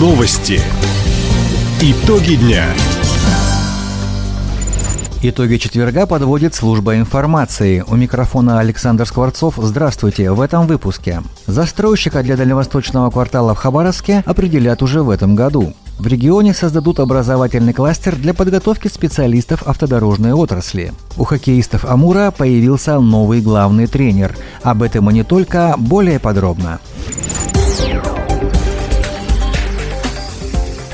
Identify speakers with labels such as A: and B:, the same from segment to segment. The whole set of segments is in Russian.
A: Новости. Итоги дня.
B: Итоги четверга подводит служба информации. У микрофона Александр Скворцов. Здравствуйте. В этом выпуске. Застройщика для дальневосточного квартала в Хабаровске определят уже в этом году. В регионе создадут образовательный кластер для подготовки специалистов автодорожной отрасли. У хоккеистов Амура появился новый главный тренер. Об этом и не только, более подробно.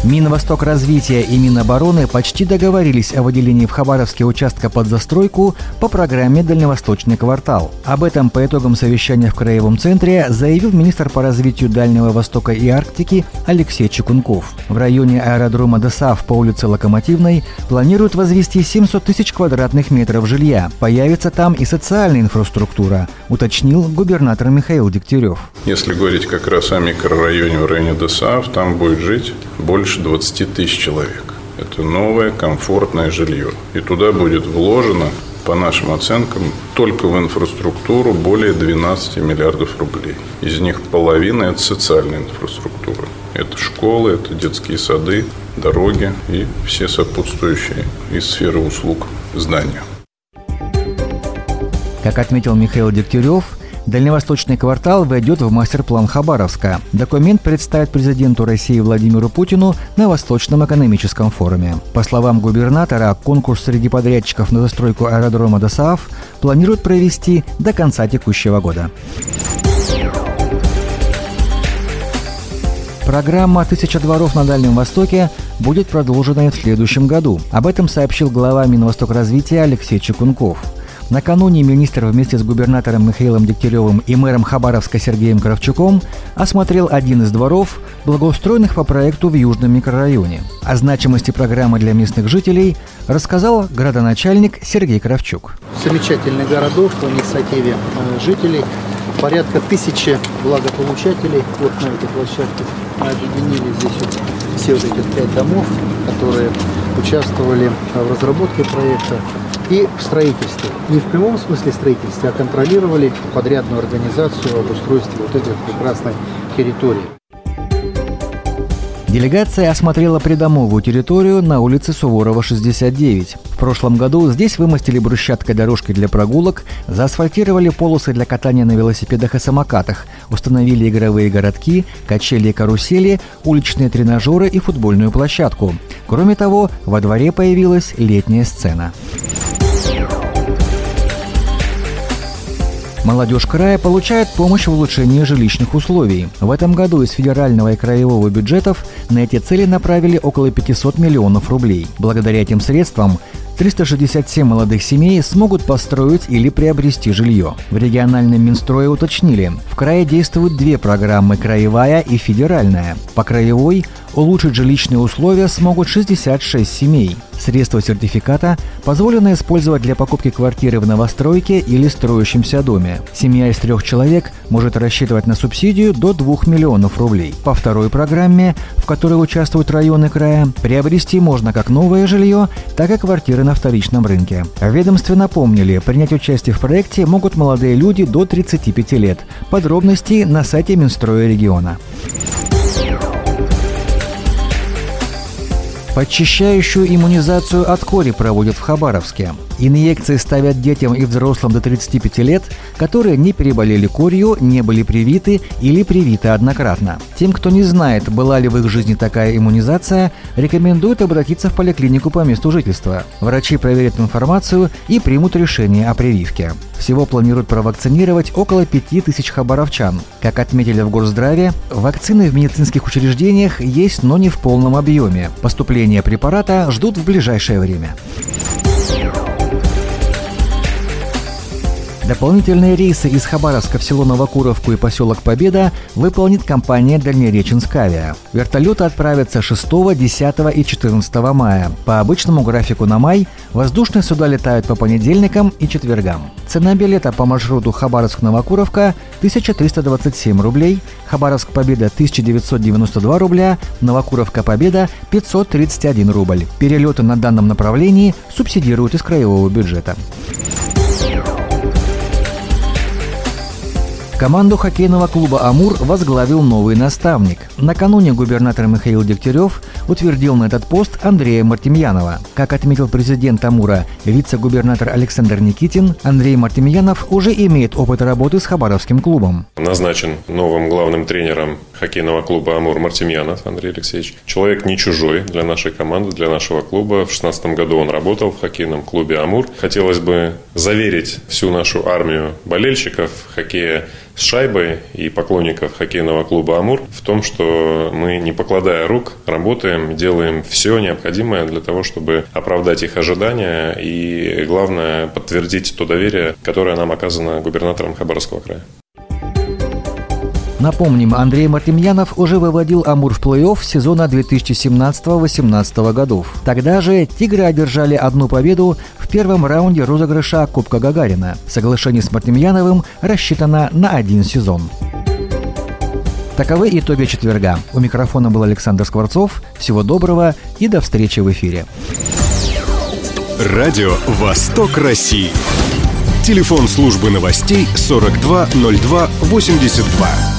B: Минвосток развития и Минобороны почти договорились о выделении в Хабаровске участка под застройку по программе «Дальневосточный квартал». Об этом по итогам совещания в Краевом центре заявил министр по развитию Дальнего Востока и Арктики Алексей Чекунков. В районе аэродрома ДОСАВ по улице Локомотивной планируют возвести 700 тысяч квадратных метров жилья. Появится там и социальная инфраструктура, уточнил губернатор Михаил Дегтярев.
C: Если говорить как раз о микрорайоне в районе ДОСАВ, там будет жить больше больше 20 тысяч человек. Это новое комфортное жилье. И туда будет вложено, по нашим оценкам, только в инфраструктуру более 12 миллиардов рублей. Из них половина – это социальная инфраструктура. Это школы, это детские сады, дороги и все сопутствующие из сферы услуг здания.
B: Как отметил Михаил Дегтярев, Дальневосточный квартал войдет в мастер-план Хабаровска. Документ представит президенту России Владимиру Путину на Восточном экономическом форуме. По словам губернатора, конкурс среди подрядчиков на застройку аэродрома ДОСААФ планируют провести до конца текущего года. Программа «Тысяча дворов на Дальнем Востоке» будет продолжена и в следующем году. Об этом сообщил глава Минвосток развития Алексей Чекунков. Накануне министр вместе с губернатором Михаилом Дегтяревым и мэром Хабаровска Сергеем Кравчуком осмотрел один из дворов, благоустроенных по проекту в Южном микрорайоне. О значимости программы для местных жителей рассказал градоначальник Сергей Кравчук.
D: Замечательный городок, по инициативе э, жителей порядка тысячи благополучателей вот на этой площадке. Мы объединили здесь вот все вот эти пять домов, которые участвовали в разработке проекта и в строительстве. Не в прямом смысле строительства, а контролировали подрядную организацию об устройстве вот этой прекрасной территории.
B: Делегация осмотрела придомовую территорию на улице Суворова, 69. В прошлом году здесь вымостили брусчаткой дорожки для прогулок, заасфальтировали полосы для катания на велосипедах и самокатах, установили игровые городки, качели и карусели, уличные тренажеры и футбольную площадку. Кроме того, во дворе появилась летняя сцена. Молодежь края получает помощь в улучшении жилищных условий. В этом году из федерального и краевого бюджетов на эти цели направили около 500 миллионов рублей. Благодаря этим средствам 367 молодых семей смогут построить или приобрести жилье. В региональном Минстрое уточнили, в крае действуют две программы – краевая и федеральная. По краевой улучшить жилищные условия смогут 66 семей. Средства сертификата позволено использовать для покупки квартиры в новостройке или строящемся доме. Семья из трех человек может рассчитывать на субсидию до 2 миллионов рублей. По второй программе, в которой участвуют районы края, приобрести можно как новое жилье, так и квартиры на вторичном рынке. В ведомстве напомнили, принять участие в проекте могут молодые люди до 35 лет. Подробности на сайте Минстроя региона. Подчищающую иммунизацию от кори проводят в Хабаровске. Инъекции ставят детям и взрослым до 35 лет, которые не переболели корью, не были привиты или привиты однократно. Тем, кто не знает, была ли в их жизни такая иммунизация, рекомендуют обратиться в поликлинику по месту жительства. Врачи проверят информацию и примут решение о прививке. Всего планируют провакцинировать около 5000 хабаровчан. Как отметили в Горздраве, вакцины в медицинских учреждениях есть, но не в полном объеме. Поступление препарата ждут в ближайшее время. Дополнительные рейсы из Хабаровска в село Новокуровку и поселок Победа выполнит компания «Дальнереченск Авиа». Вертолеты отправятся 6, 10 и 14 мая. По обычному графику на май воздушные суда летают по понедельникам и четвергам. Цена билета по маршруту Хабаровск-Новокуровка 1327 рублей, Хабаровск-Победа 1992 рубля, Новокуровка-Победа 531 рубль. Перелеты на данном направлении субсидируют из краевого бюджета. Команду хоккейного клуба «Амур» возглавил новый наставник. Накануне губернатор Михаил Дегтярев утвердил на этот пост Андрея Мартемьянова. Как отметил президент «Амура», вице-губернатор Александр Никитин, Андрей Мартемьянов уже имеет опыт работы с Хабаровским клубом.
E: Назначен новым главным тренером хоккейного клуба «Амур» Мартемьянов Андрей Алексеевич. Человек не чужой для нашей команды, для нашего клуба. В 2016 году он работал в хоккейном клубе «Амур». Хотелось бы заверить всю нашу армию болельщиков хоккея с шайбой и поклонников хоккейного клуба «Амур» в том, что мы, не покладая рук, работаем, делаем все необходимое для того, чтобы оправдать их ожидания и, главное, подтвердить то доверие, которое нам оказано губернатором Хабаровского края.
B: Напомним, Андрей Мартемьянов уже выводил «Амур» в плей-офф сезона 2017-2018 годов. Тогда же «Тигры» одержали одну победу в первом раунде розыгрыша Кубка Гагарина. Соглашение с Мартемьяновым рассчитано на один сезон. Таковы итоги четверга. У микрофона был Александр Скворцов. Всего доброго и до встречи в эфире.
A: Радио «Восток России». Телефон службы новостей 420282.